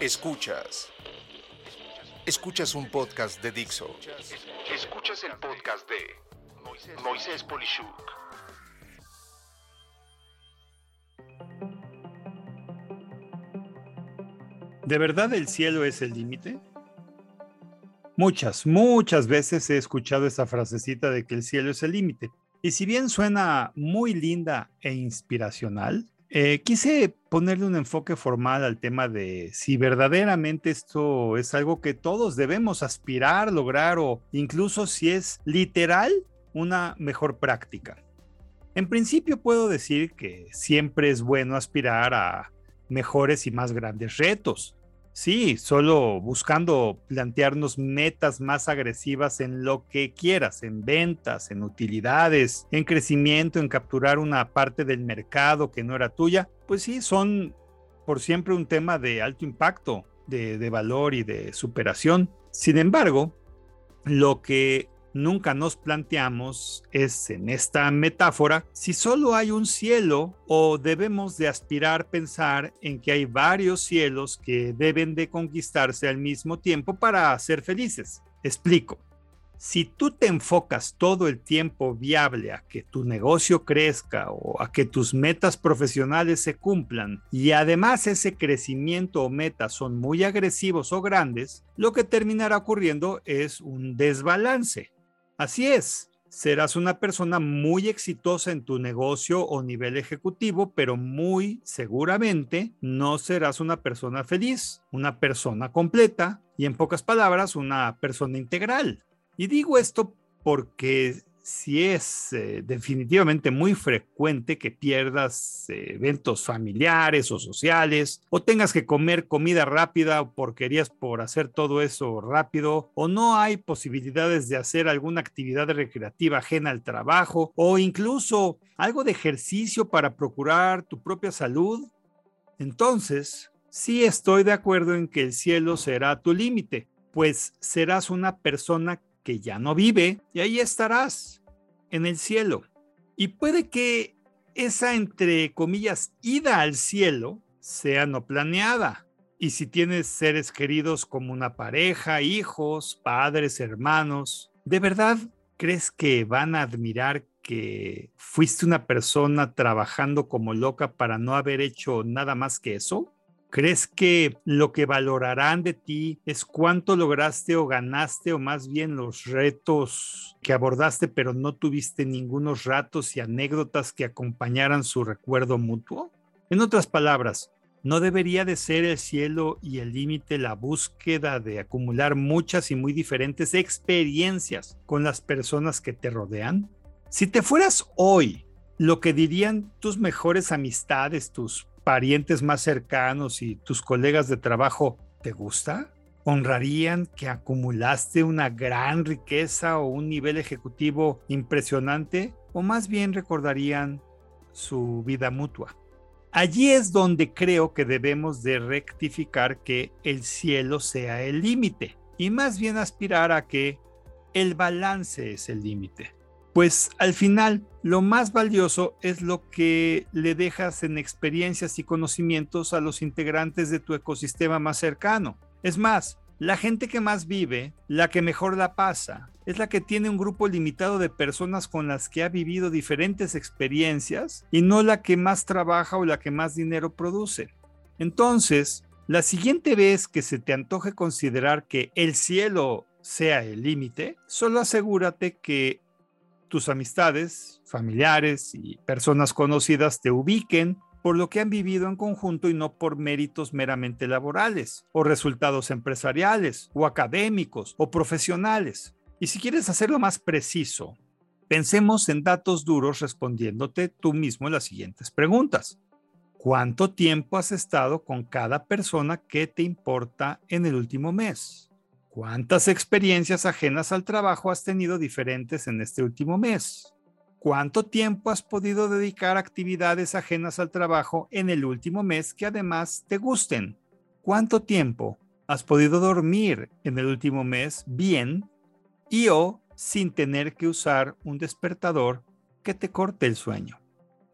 Escuchas. Escuchas un podcast de Dixo. Escuchas el podcast de Moisés Polishuk. ¿De verdad el cielo es el límite? Muchas, muchas veces he escuchado esa frasecita de que el cielo es el límite. Y si bien suena muy linda e inspiracional, eh, quise ponerle un enfoque formal al tema de si verdaderamente esto es algo que todos debemos aspirar, lograr o incluso si es literal una mejor práctica. En principio puedo decir que siempre es bueno aspirar a mejores y más grandes retos, Sí, solo buscando plantearnos metas más agresivas en lo que quieras, en ventas, en utilidades, en crecimiento, en capturar una parte del mercado que no era tuya, pues sí, son por siempre un tema de alto impacto, de, de valor y de superación. Sin embargo, lo que nunca nos planteamos es en esta metáfora si solo hay un cielo o debemos de aspirar pensar en que hay varios cielos que deben de conquistarse al mismo tiempo para ser felices. Explico. Si tú te enfocas todo el tiempo viable a que tu negocio crezca o a que tus metas profesionales se cumplan y además ese crecimiento o metas son muy agresivos o grandes, lo que terminará ocurriendo es un desbalance. Así es, serás una persona muy exitosa en tu negocio o nivel ejecutivo, pero muy seguramente no serás una persona feliz, una persona completa y en pocas palabras, una persona integral. Y digo esto porque si es eh, definitivamente muy frecuente que pierdas eh, eventos familiares o sociales, o tengas que comer comida rápida o porquerías por hacer todo eso rápido, o no hay posibilidades de hacer alguna actividad recreativa ajena al trabajo, o incluso algo de ejercicio para procurar tu propia salud, entonces sí estoy de acuerdo en que el cielo será tu límite, pues serás una persona que ya no vive y ahí estarás, en el cielo. Y puede que esa, entre comillas, ida al cielo sea no planeada. Y si tienes seres queridos como una pareja, hijos, padres, hermanos, ¿de verdad crees que van a admirar que fuiste una persona trabajando como loca para no haber hecho nada más que eso? ¿Crees que lo que valorarán de ti es cuánto lograste o ganaste o más bien los retos que abordaste pero no tuviste ningunos ratos y anécdotas que acompañaran su recuerdo mutuo? En otras palabras, ¿no debería de ser el cielo y el límite la búsqueda de acumular muchas y muy diferentes experiencias con las personas que te rodean? Si te fueras hoy, lo que dirían tus mejores amistades, tus parientes más cercanos y tus colegas de trabajo, ¿te gusta? ¿Honrarían que acumulaste una gran riqueza o un nivel ejecutivo impresionante? ¿O más bien recordarían su vida mutua? Allí es donde creo que debemos de rectificar que el cielo sea el límite y más bien aspirar a que el balance es el límite pues al final lo más valioso es lo que le dejas en experiencias y conocimientos a los integrantes de tu ecosistema más cercano. Es más, la gente que más vive, la que mejor la pasa, es la que tiene un grupo limitado de personas con las que ha vivido diferentes experiencias y no la que más trabaja o la que más dinero produce. Entonces, la siguiente vez que se te antoje considerar que el cielo sea el límite, solo asegúrate que tus amistades, familiares y personas conocidas te ubiquen por lo que han vivido en conjunto y no por méritos meramente laborales, o resultados empresariales, o académicos, o profesionales. Y si quieres hacerlo más preciso, pensemos en datos duros respondiéndote tú mismo las siguientes preguntas. ¿Cuánto tiempo has estado con cada persona que te importa en el último mes? ¿Cuántas experiencias ajenas al trabajo has tenido diferentes en este último mes? ¿Cuánto tiempo has podido dedicar a actividades ajenas al trabajo en el último mes que además te gusten? ¿Cuánto tiempo has podido dormir en el último mes bien y o sin tener que usar un despertador que te corte el sueño?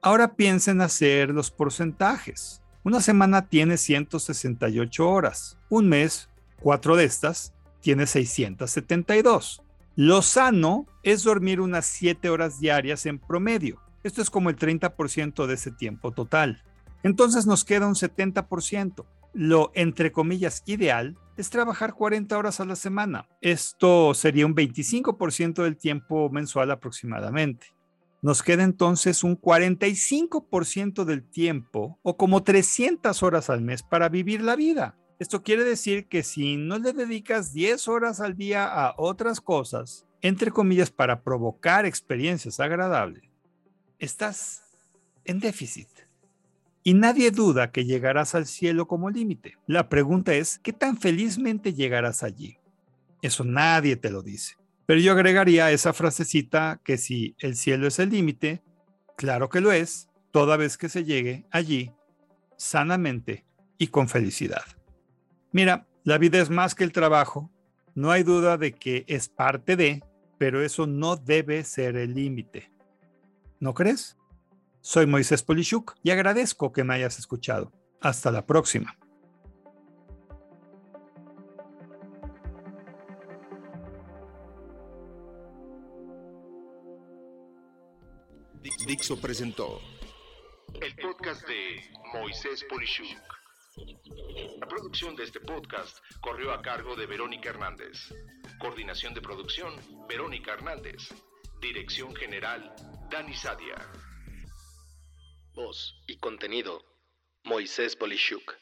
Ahora piensa en hacer los porcentajes. Una semana tiene 168 horas. Un mes, cuatro de estas, tiene 672. Lo sano es dormir unas 7 horas diarias en promedio. Esto es como el 30% de ese tiempo total. Entonces nos queda un 70%. Lo, entre comillas, ideal es trabajar 40 horas a la semana. Esto sería un 25% del tiempo mensual aproximadamente. Nos queda entonces un 45% del tiempo o como 300 horas al mes para vivir la vida. Esto quiere decir que si no le dedicas 10 horas al día a otras cosas, entre comillas, para provocar experiencias agradables, estás en déficit. Y nadie duda que llegarás al cielo como límite. La pregunta es, ¿qué tan felizmente llegarás allí? Eso nadie te lo dice. Pero yo agregaría esa frasecita que si el cielo es el límite, claro que lo es, toda vez que se llegue allí sanamente y con felicidad. Mira, la vida es más que el trabajo, no hay duda de que es parte de, pero eso no debe ser el límite. ¿No crees? Soy Moisés Polishuk y agradezco que me hayas escuchado. Hasta la próxima. Dixo presentó el podcast de Moisés Polishuk. Producción de este podcast corrió a cargo de Verónica Hernández. Coordinación de producción, Verónica Hernández. Dirección General, Dani Sadia. Voz y contenido, Moisés Polishuk.